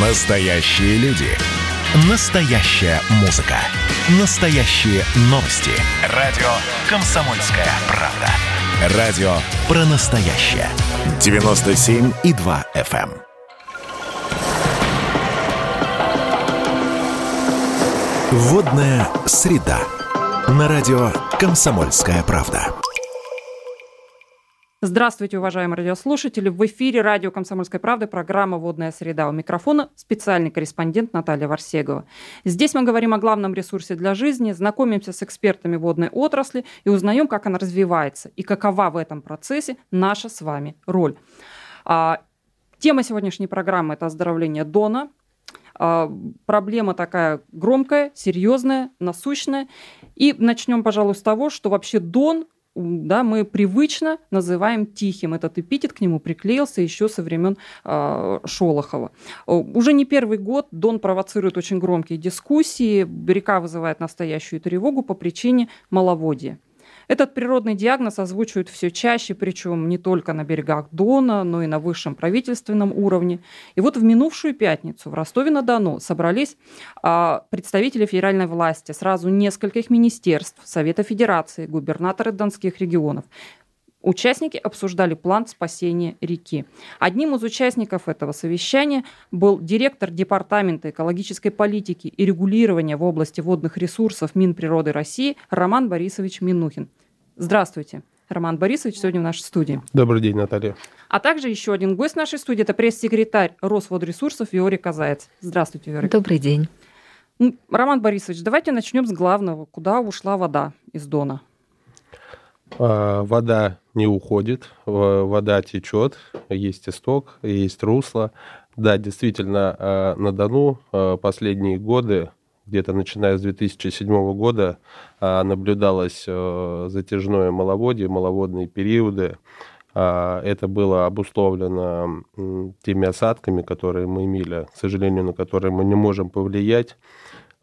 Настоящие люди. Настоящая музыка. Настоящие новости. Радио «Комсомольская правда». Радио про настоящее. 97,2 FM. эм. Водная среда. На радио «Комсомольская правда». Здравствуйте, уважаемые радиослушатели. В эфире радио «Комсомольская правда» программа «Водная среда». У микрофона специальный корреспондент Наталья Варсегова. Здесь мы говорим о главном ресурсе для жизни, знакомимся с экспертами водной отрасли и узнаем, как она развивается и какова в этом процессе наша с вами роль. А, тема сегодняшней программы – это оздоровление Дона. А, проблема такая громкая, серьезная, насущная. И начнем, пожалуй, с того, что вообще Дон да, мы привычно называем тихим. Этот эпитет к нему приклеился еще со времен э, Шолохова. Уже не первый год Дон провоцирует очень громкие дискуссии. Река вызывает настоящую тревогу по причине маловодия. Этот природный диагноз озвучивают все чаще, причем не только на берегах Дона, но и на высшем правительственном уровне. И вот в минувшую пятницу в Ростове-на-Дону собрались а, представители федеральной власти сразу нескольких министерств, Совета Федерации, губернаторы донских регионов. Участники обсуждали план спасения реки. Одним из участников этого совещания был директор Департамента экологической политики и регулирования в области водных ресурсов Минприроды России Роман Борисович Минухин. Здравствуйте. Роман Борисович сегодня в нашей студии. Добрый день, Наталья. А также еще один гость нашей студии – это пресс-секретарь Росводресурсов Виорий Казаец. Здравствуйте, Виорий. Добрый день. Роман Борисович, давайте начнем с главного. Куда ушла вода из Дона? А, вода не уходит, вода течет, есть исток, есть русло. Да, действительно, а, на Дону а, последние годы, где-то начиная с 2007 года, наблюдалось затяжное маловодье, маловодные периоды. Это было обусловлено теми осадками, которые мы имели, к сожалению, на которые мы не можем повлиять.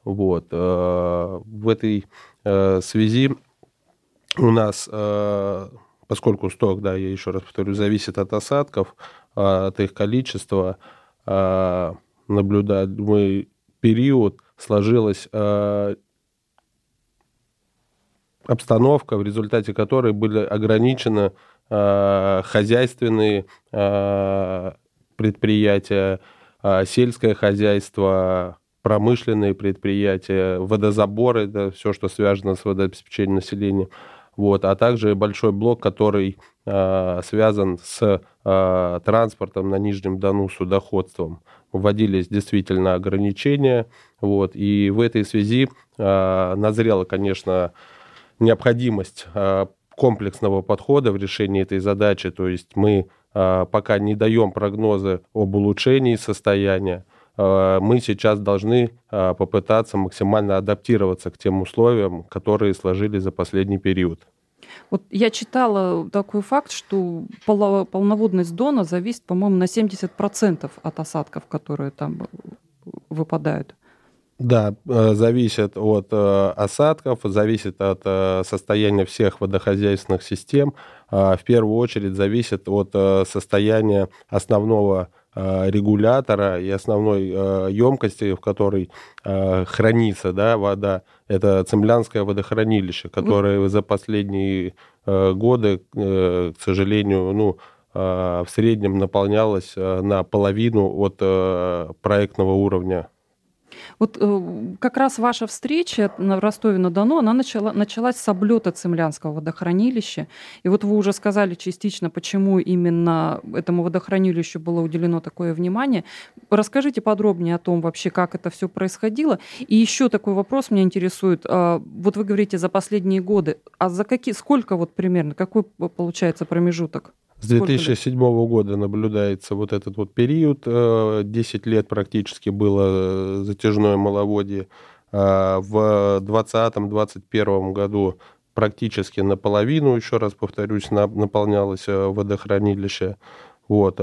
Вот. В этой связи у нас, э, поскольку сток, да, я еще раз повторю, зависит от осадков, э, от их количества, э, наблюдаемый период сложилась обстановка, в результате которой были ограничены хозяйственные предприятия, сельское хозяйство, промышленные предприятия, водозаборы, это все, что связано с водообеспечением населения – вот, а также большой блок, который э, связан с э, транспортом на Нижнем Дону, судоходством. Вводились действительно ограничения, вот, и в этой связи э, назрела, конечно, необходимость э, комплексного подхода в решении этой задачи, то есть мы э, пока не даем прогнозы об улучшении состояния, мы сейчас должны попытаться максимально адаптироваться к тем условиям, которые сложились за последний период. Вот я читала такой факт, что полноводность Дона зависит, по-моему, на 70% от осадков, которые там выпадают. Да, э, зависит от э, осадков, зависит от э, состояния всех водохозяйственных систем. В первую очередь зависит от состояния основного регулятора и основной емкости, в которой хранится да, вода. Это Цемлянское водохранилище, которое за последние годы, к сожалению, ну, в среднем наполнялось на половину от проектного уровня вот э, как раз ваша встреча на Ростове-на-Дону, она начала, началась с облета Цемлянского водохранилища. И вот вы уже сказали частично, почему именно этому водохранилищу было уделено такое внимание. Расскажите подробнее о том вообще, как это все происходило. И еще такой вопрос меня интересует. А, вот вы говорите за последние годы, а за какие, сколько вот примерно, какой получается промежуток? С 2007 года наблюдается вот этот вот период, 10 э, лет практически было затяжное маловодье. А в 2020-2021 году практически наполовину, еще раз повторюсь, наполнялось э, водохранилище. Вот,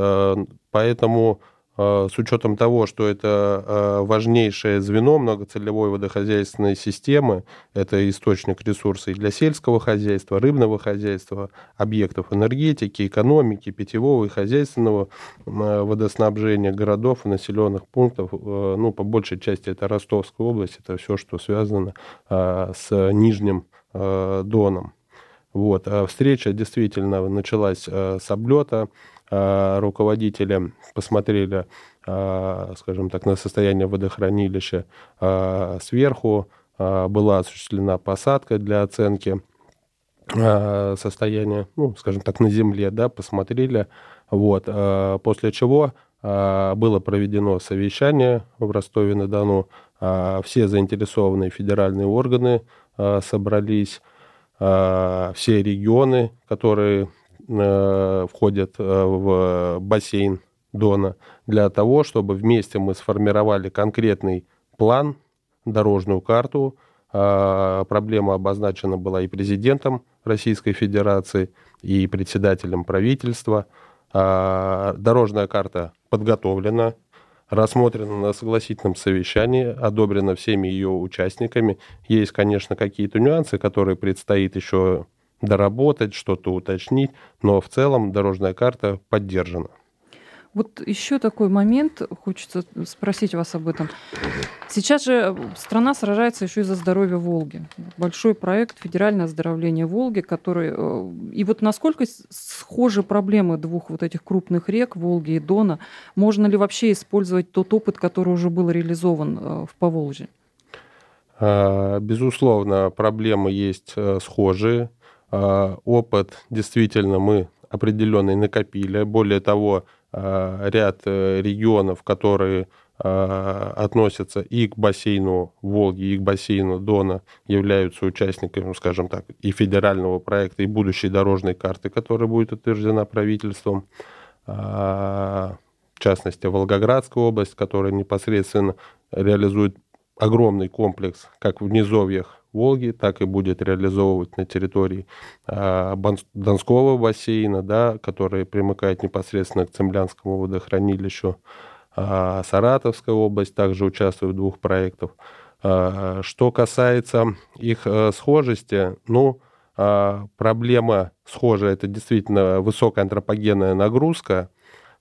поэтому Э, с учетом того, что это э, важнейшее звено многоцелевой водохозяйственной системы, это источник ресурсов для сельского хозяйства, рыбного хозяйства, объектов энергетики, экономики, питьевого и хозяйственного э, водоснабжения городов и населенных пунктов. Ну, по большей части это Ростовская область, это все, что связано с Нижним Доном. Вот. Встреча действительно началась с облета Э, руководители посмотрели, э, скажем так, на состояние водохранилища э, сверху, была осуществлена посадка для оценки состояния, ну, скажем так, на земле, да, посмотрели, вот, после чего было проведено совещание в Ростове-на-Дону, все заинтересованные федеральные органы собрались, все регионы, которые Э, входят э, в бассейн Дона, для того, чтобы вместе мы сформировали конкретный план, дорожную карту. Проблема обозначена была и президентом Российской Федерации, и председателем правительства. Дорожная карта подготовлена, рассмотрена на согласительном совещании, одобрена всеми ее участниками. Есть, конечно, какие-то нюансы, которые предстоит еще доработать, что-то уточнить, но в целом дорожная карта поддержана. Вот еще такой момент, хочется спросить вас об этом. Сейчас же страна сражается еще и за здоровье Волги. Большой проект федеральное оздоровление Волги, который... Э, и вот насколько схожи проблемы двух вот этих крупных рек, Волги и Дона? Можно ли вообще использовать тот опыт, который уже был реализован э, в Поволжье? А, безусловно, проблемы есть э, схожие. А, опыт действительно мы определенный накопили. Более того, ряд э, регионов, которые а, относятся и к бассейну Волги, и к бассейну Дона, являются участниками, ну, скажем так, и федерального проекта, и будущей дорожной карты, которая будет утверждена правительством. В частности, Волгоградская область, которая непосредственно реализует огромный комплекс как в низовьях Волги, так и будет реализовывать на территории э, Донского бассейна, да, который примыкает непосредственно к Цемлянскому водохранилищу. Э, Саратовская область также участвует в двух проектах. Э, что касается их э, схожести, ну, проблема схожая, это действительно высокая антропогенная нагрузка,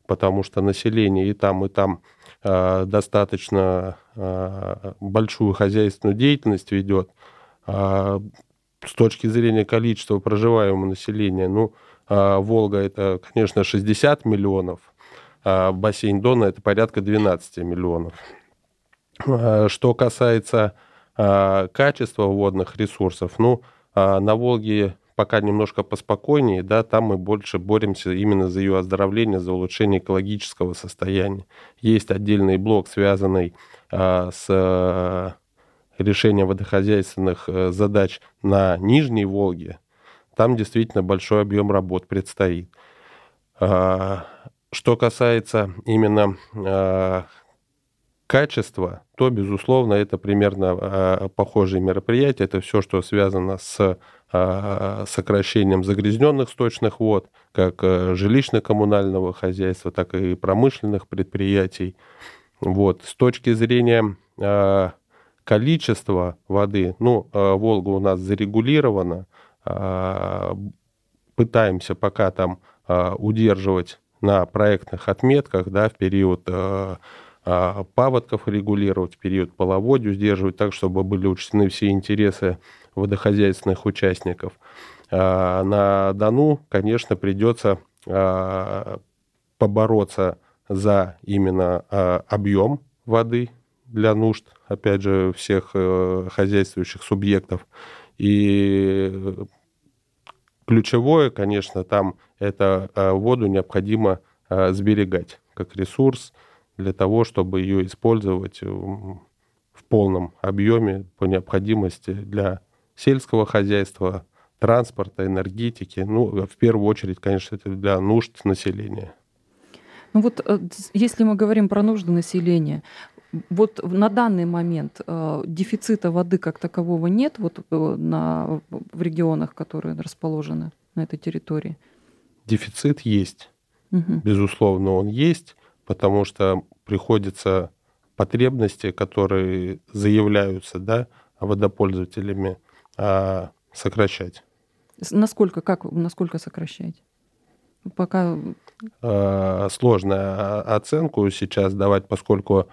потому что население и там, и там достаточно большую хозяйственную деятельность ведет. А, с точки зрения количества проживаемого населения, ну, а, Волга это, конечно, 60 миллионов, а бассейн Дона это порядка 12 миллионов. Что касается качества водных ресурсов, ну, на Волге пока немножко поспокойнее, да, там мы больше боремся именно за ее оздоровление, за улучшение экологического состояния. Есть отдельный блок, связанный с решения водохозяйственных э, задач на Нижней Волге, там действительно большой объем работ предстоит. А, что касается именно а, качества, то, безусловно, это примерно а, похожие мероприятия. Это все, что связано с сокращением загрязненных сточных вод, как э, жилищно-коммунального хозяйства, так и промышленных предприятий. Вот. С точки зрения количество воды, ну, э, Волга у нас зарегулирована, э, пытаемся пока там э, удерживать на проектных отметках, да, в период паводков регулировать, в период половодью сдерживать так, чтобы были учтены все интересы водохозяйственных участников. На Дону, конечно, придется побороться за именно объем воды для нужд, опять же, всех э, хозяйствующих субъектов. И ключевое, конечно, там это э, воду необходимо э, сберегать как ресурс для того, чтобы ее использовать в полном объеме по необходимости для сельского хозяйства, транспорта, энергетики. Ну, в первую очередь, конечно, это для нужд населения. Ну вот если мы говорим про нужды населения, вот на данный момент э, дефицита воды как такового нет вот э, на, в регионах, которые расположены на этой территории? Дефицит есть. Угу. Безусловно, он есть. потому что приходится потребности, которые заявляются да, водопользователями, а, сокращать. Насколько, как, насколько сокращать? Пока... А, сложно оценку сейчас давать, поскольку а,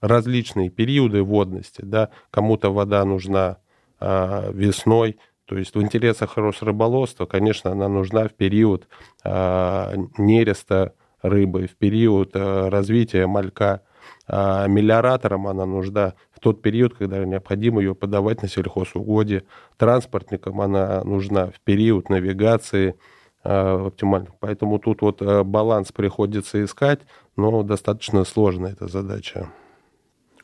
различные периоды водности, да, кому-то вода нужна весной, то есть в интересах Росрыболовства, конечно, она нужна в период нереста рыбы, в период развития малька. А мелиораторам она нужна в тот период, когда необходимо ее подавать на сельхозугодие. Транспортникам она нужна в период навигации э, оптимально. Поэтому тут вот э, баланс приходится искать, но достаточно сложная эта задача.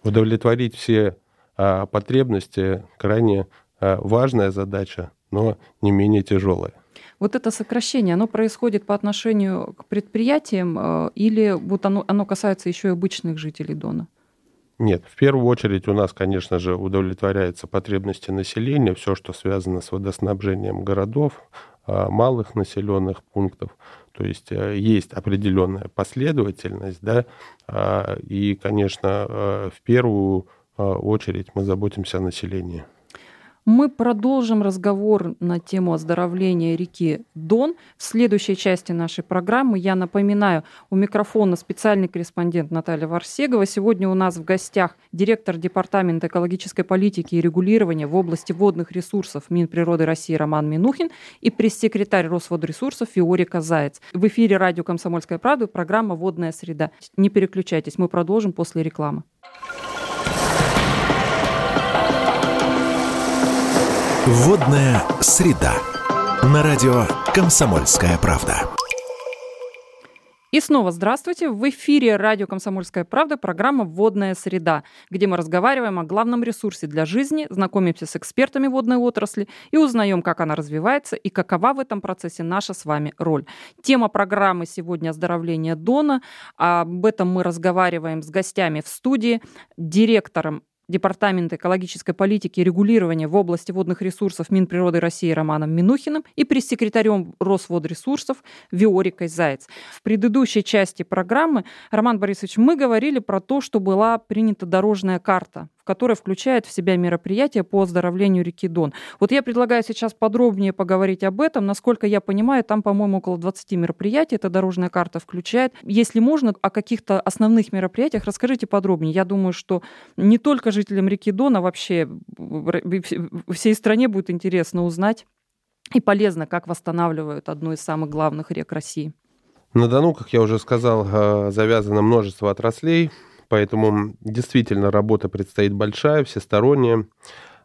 Удовлетворить все э, потребности крайне важная задача, но не менее тяжелая. Вот это сокращение, оно происходит по отношению к предприятиям или вот оно, оно касается еще и обычных жителей Дона? Нет, в первую очередь у нас, конечно же, удовлетворяются потребности населения, все, что связано с водоснабжением городов, малых населенных пунктов. То есть э, есть определенная последовательность, да, и, конечно, в первую очередь мы заботимся о населении. Мы продолжим разговор на тему оздоровления реки Дон в следующей части нашей программы. Я напоминаю, у микрофона специальный корреспондент Наталья Варсегова. Сегодня у нас в гостях директор Департамента экологической политики и регулирования в области водных ресурсов Минприроды России Роман Минухин и пресс-секретарь Росводресурсов Фиорика Заяц. В эфире радио «Комсомольская правда» программа «Водная среда». Не переключайтесь, мы продолжим после рекламы. Водная среда. На радио Комсомольская правда. И снова здравствуйте. В эфире радио «Комсомольская правда» программа «Водная среда», где мы разговариваем о главном ресурсе для жизни, знакомимся с экспертами водной отрасли и узнаем, как она развивается и какова в этом процессе наша с вами роль. Тема программы сегодня «Оздоровление Дона». Об этом мы разговариваем с гостями в студии, директором Департамента экологической политики и регулирования в области водных ресурсов Минприроды России Романом Минухиным и пресс-секретарем Росводресурсов Виорикой Заяц. В предыдущей части программы, Роман Борисович, мы говорили про то, что была принята дорожная карта которая включает в себя мероприятия по оздоровлению реки Дон. Вот я предлагаю сейчас подробнее поговорить об этом. Насколько я понимаю, там, по-моему, около 20 мероприятий эта дорожная карта включает. Если можно, о каких-то основных мероприятиях расскажите подробнее. Я думаю, что не только жителям реки Дон, а вообще всей стране будет интересно узнать и полезно, как восстанавливают одну из самых главных рек России. На Дону, как я уже сказал, э, завязано множество отраслей. Поэтому действительно работа предстоит большая, всесторонняя.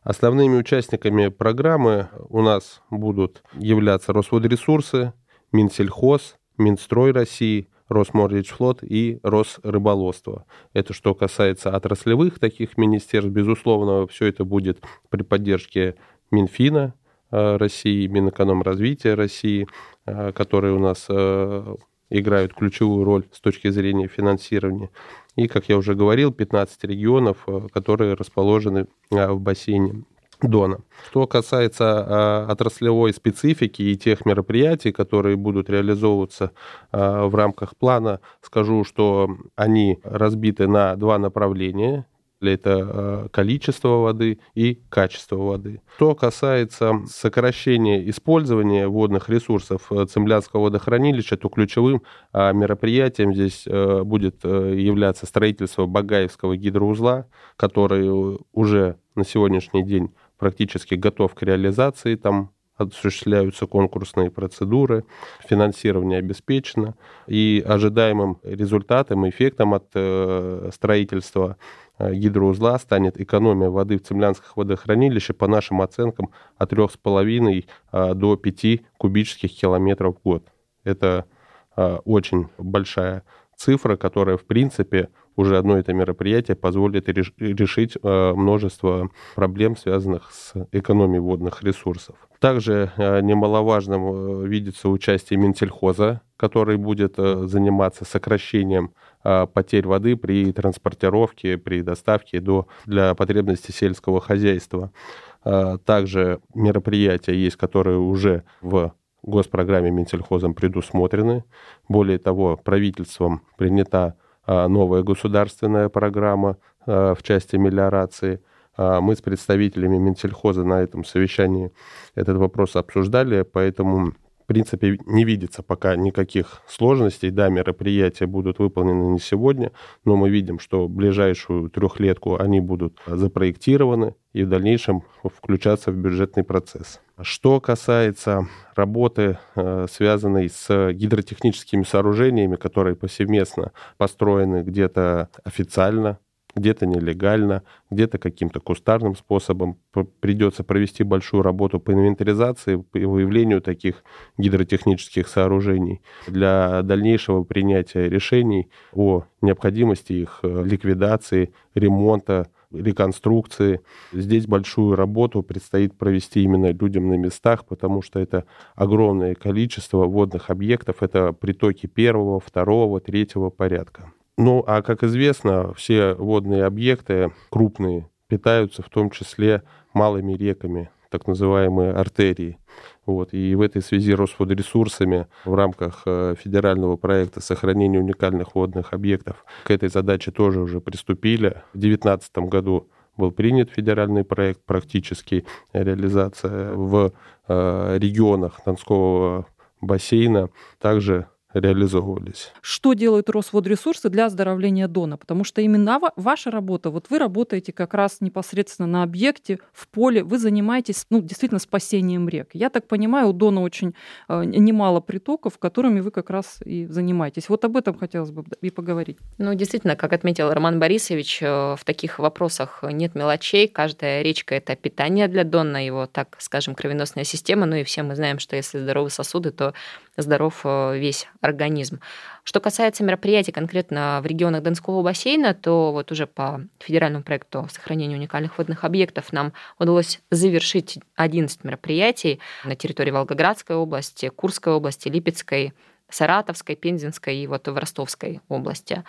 Основными участниками программы у нас будут являться Росводресурсы, Минсельхоз, Минстрой России, Росмордичфлот и Росрыболовство. Это что касается отраслевых таких министерств, безусловно, все это будет при поддержке Минфина э, России, Минэкономразвития России, э, которые у нас э, играют ключевую роль с точки зрения финансирования. И, как я уже говорил, 15 регионов, э, которые расположены э, в бассейне Дона. Что касается э, отраслевой специфики и тех мероприятий, которые будут реализовываться в рамках плана, скажу, что они разбиты на два направления это э, количество воды и качество воды. Что касается сокращения использования водных ресурсов э, Цемлянского водохранилища, то ключевым э, мероприятием здесь будет являться строительство Багаевского гидроузла, который уже на сегодняшний день практически готов к реализации. Там осуществляются конкурсные процедуры, финансирование обеспечено, и ожидаемым результатом, эффектом от строительства гидроузла станет экономия воды в Цемлянских водохранилищах, по нашим оценкам, от 3,5 э, до 5 кубических километров в год. Это э, очень большая цифра, которая, в принципе, уже одно это мероприятие позволит решить множество проблем, связанных с экономией водных ресурсов. Также немаловажным видится участие Минсельхоза, который будет заниматься сокращением потерь воды при транспортировке, при доставке до, для потребностей сельского хозяйства. Также мероприятия есть, которые уже в госпрограмме Минсельхозом предусмотрены. Более того, правительством принята новая государственная программа а, в части мелиорации. А, мы с представителями Минсельхоза на этом совещании этот вопрос обсуждали, поэтому в принципе, не видится пока никаких сложностей. Да, мероприятия будут выполнены не сегодня, но мы видим, что ближайшую трехлетку они будут запроектированы и в дальнейшем включаться в бюджетный процесс. Что касается работы, э, связанной с гидротехническими сооружениями, которые повсеместно построены где-то официально, где-то нелегально, где-то каким-то кустарным способом. Придется провести большую работу по инвентаризации, по выявлению таких гидротехнических сооружений для дальнейшего принятия решений о необходимости их э, ликвидации, ремонта, реконструкции. Здесь большую работу предстоит провести именно людям на местах, потому что это огромное количество водных объектов, это притоки первого, второго, третьего порядка. Ну, а как известно, все водные объекты крупные питаются в том числе малыми реками, так называемые артерии. Вот. И в этой связи Росводресурсами в рамках э, федерального проекта сохранения уникальных водных объектов к этой задаче тоже уже приступили. В 2019 году был принят федеральный проект, практически реализация в э, регионах Донского бассейна. Также реализовывались. Что делают Росводресурсы для оздоровления Дона? Потому что именно ваша работа, вот вы работаете как раз непосредственно на объекте, в поле, вы занимаетесь ну, действительно спасением рек. Я так понимаю, у Дона очень э, немало притоков, которыми вы как раз и занимаетесь. Вот об этом хотелось бы и поговорить. Ну, действительно, как отметил Роман Борисович, э, в таких вопросах нет мелочей. Каждая речка – это питание для Дона, его, так скажем, кровеносная система. Ну и все мы знаем, что если здоровы сосуды, то здоров э, весь организм. Что касается мероприятий конкретно в регионах Донского бассейна, то вот уже по федеральному проекту сохранения уникальных водных объектов нам удалось завершить 11 мероприятий на территории Волгоградской области, Курской области, Липецкой, Саратовской, Пензенской и вот в Ростовской области.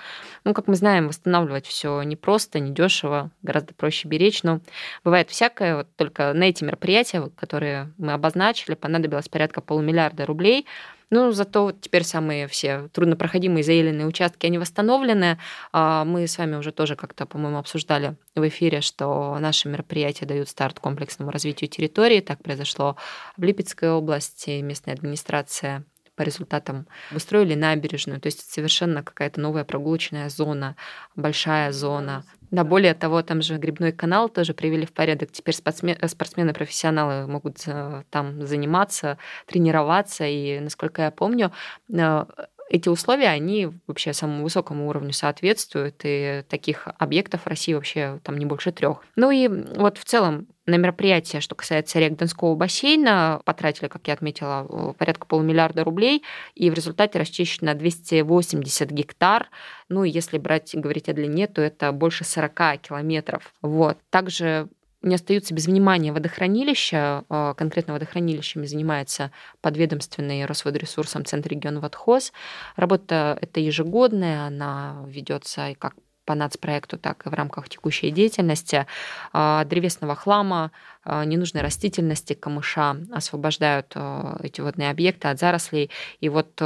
Ну, как мы знаем, восстанавливать все непросто, недешево, гораздо проще беречь, но бывает всякое. Вот только на эти мероприятия, которые мы обозначили, понадобилось порядка полумиллиарда рублей. Ну, зато теперь самые все труднопроходимые заеленные участки, они восстановлены. А мы с вами уже тоже как-то, по-моему, обсуждали в эфире, что наши мероприятия дают старт комплексному развитию территории. Так произошло в Липецкой области. Местная администрация по результатам выстроили набережную, то есть совершенно какая-то новая прогулочная зона, большая зона. Да, более того, там же грибной канал тоже привели в порядок. Теперь спортсмены-профессионалы могут э, там заниматься, тренироваться. И, насколько я помню, э, эти условия, они вообще самому высокому уровню соответствуют, и таких объектов в России вообще там не больше трех. Ну и вот в целом на мероприятие, что касается рек Донского бассейна, потратили, как я отметила, порядка полумиллиарда рублей, и в результате расчищено 280 гектар. Ну если брать, говорить о длине, то это больше 40 километров. Вот. Также не остаются без внимания водохранилища. А, конкретно водохранилищами занимается подведомственный Росводресурсом Центр региона Водхоз. Работа эта ежегодная, она ведется и как по нацпроекту, так и в рамках текущей деятельности. А, древесного хлама, а, ненужной растительности, камыша освобождают эти водные объекты от зарослей. И вот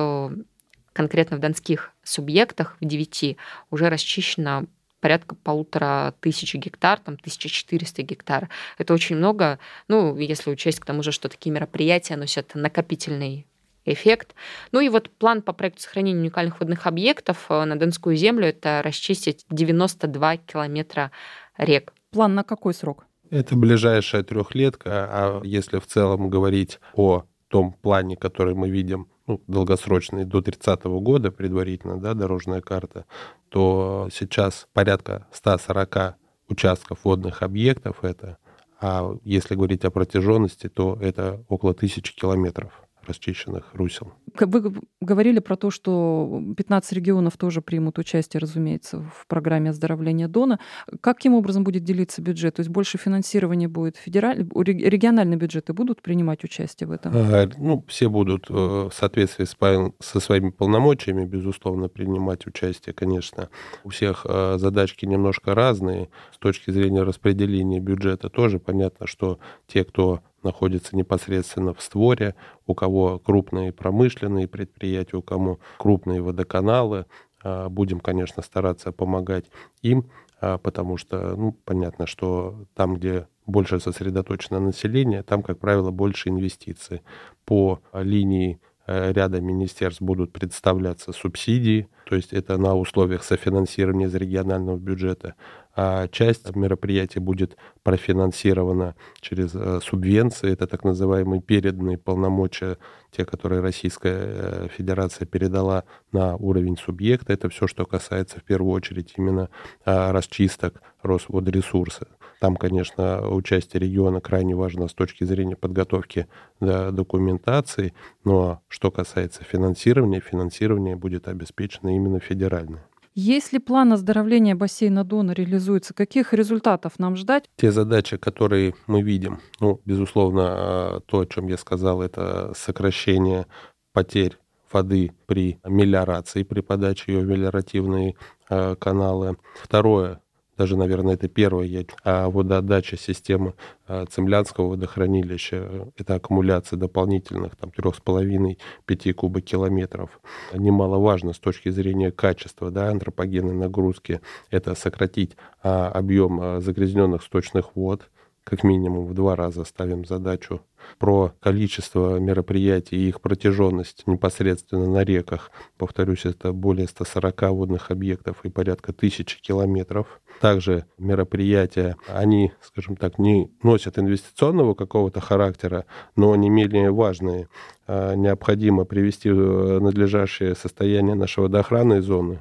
конкретно в донских субъектах, в девяти, уже расчищено порядка полутора тысячи гектар, там 1400 гектар. Это очень много, ну, если учесть к тому же, что такие мероприятия носят накопительный эффект. Ну и вот план по проекту сохранения уникальных водных объектов э, на Донскую землю – это расчистить 92 километра рек. План на какой срок? Это ближайшая трехлетка, а если в целом говорить о том плане, который мы видим ну, долгосрочный до 30 года предварительно, да, дорожная карта, то сейчас порядка 140 участков водных объектов это, а если говорить о протяженности, то это около тысячи километров расчищенных русел. Вы говорили про то, что 15 регионов тоже примут участие, разумеется, в программе оздоровления Дона. Каким образом будет делиться бюджет? То есть больше финансирования будет федеральный, региональные бюджеты будут принимать участие в этом? А, ну, все будут э, в соответствии с, со своими полномочиями, безусловно, принимать участие, конечно. У всех э, задачки немножко разные. С точки зрения распределения бюджета тоже понятно, что те, кто находится непосредственно в створе, у кого крупные промышленные предприятия, у кого крупные водоканалы. А, будем, конечно, стараться помогать им, а, потому что, ну, понятно, что там, где больше сосредоточено население, там, как правило, больше инвестиций. По линии э, ряда министерств будут представляться субсидии, то есть это на условиях софинансирования из регионального бюджета а часть мероприятий будет профинансирована через э, субвенции. Это так называемые переданные полномочия, те, которые Российская э, Федерация передала на уровень субъекта. Это все, что касается в первую очередь именно а, расчисток Росводресурса. Там, конечно, участие региона крайне важно с точки зрения подготовки документации, но что касается финансирования, финансирование будет обеспечено именно федеральное. Если план оздоровления бассейна Дона реализуется, каких результатов нам ждать? Те задачи, которые мы видим, ну, безусловно, а, то, о чем я сказал, это сокращение потерь воды при мелиорации, при подаче ее в мелиоративные а, каналы. Второе даже, наверное, это первая а водоотдача системы а, Цемлянского водохранилища. Это аккумуляция дополнительных там 3,5-5 кубокилометров. Немаловажно с точки зрения качества да, антропогенной нагрузки это сократить а, объем а, загрязненных сточных вод, как минимум в два раза ставим задачу про количество мероприятий и их протяженность непосредственно на реках. Повторюсь, это более 140 водных объектов и порядка тысячи километров. Также мероприятия, они, скажем так, не носят инвестиционного какого-то характера, но не менее важные. А, необходимо привести в надлежащее состояние нашей водоохранной зоны,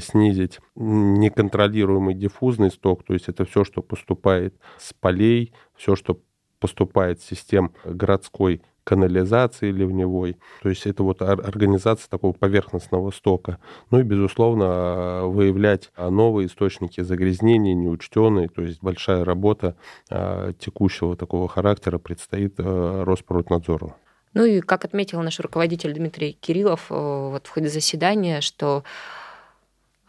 снизить неконтролируемый диффузный сток, то есть это все, что поступает с полей, все, что поступает с систем городской канализации ливневой. То есть это вот организация такого поверхностного стока. Ну и, безусловно, выявлять новые источники загрязнений, неучтенные. То есть большая работа текущего такого характера предстоит Росприроднадзору. Ну и, как отметил наш руководитель Дмитрий Кириллов э, вот в ходе заседания, что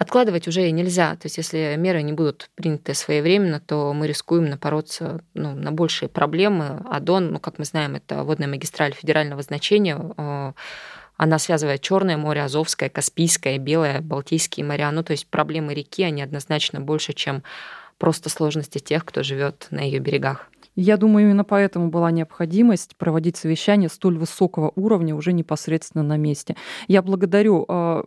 Откладывать уже нельзя. То есть если меры не будут приняты своевременно, то мы рискуем напороться ну, на большие проблемы. А Дон, ну, как мы знаем, это водная магистраль федерального значения. Э, она связывает Черное море, Азовское, Каспийское, Белое, Балтийские моря. Ну, то есть проблемы реки, они однозначно больше, чем просто сложности тех, кто живет на ее берегах. Я думаю, именно поэтому была необходимость проводить совещание столь высокого уровня уже непосредственно на месте. Я благодарю э,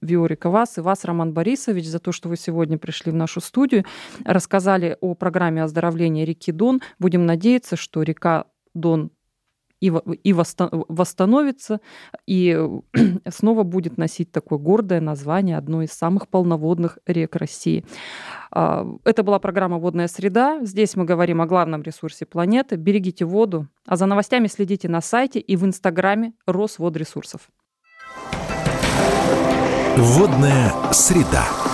Виорика вас и вас, Роман Борисович, за то, что вы сегодня пришли в нашу студию, рассказали о программе оздоровления реки Дон. Будем надеяться, что река Дон и, и восстановится, и снова будет носить такое гордое название одной из самых полноводных рек России. А, это была программа «Водная среда». Здесь мы говорим о главном ресурсе планеты. Берегите воду, а за новостями следите на сайте и в инстаграме Росводресурсов. Водная среда.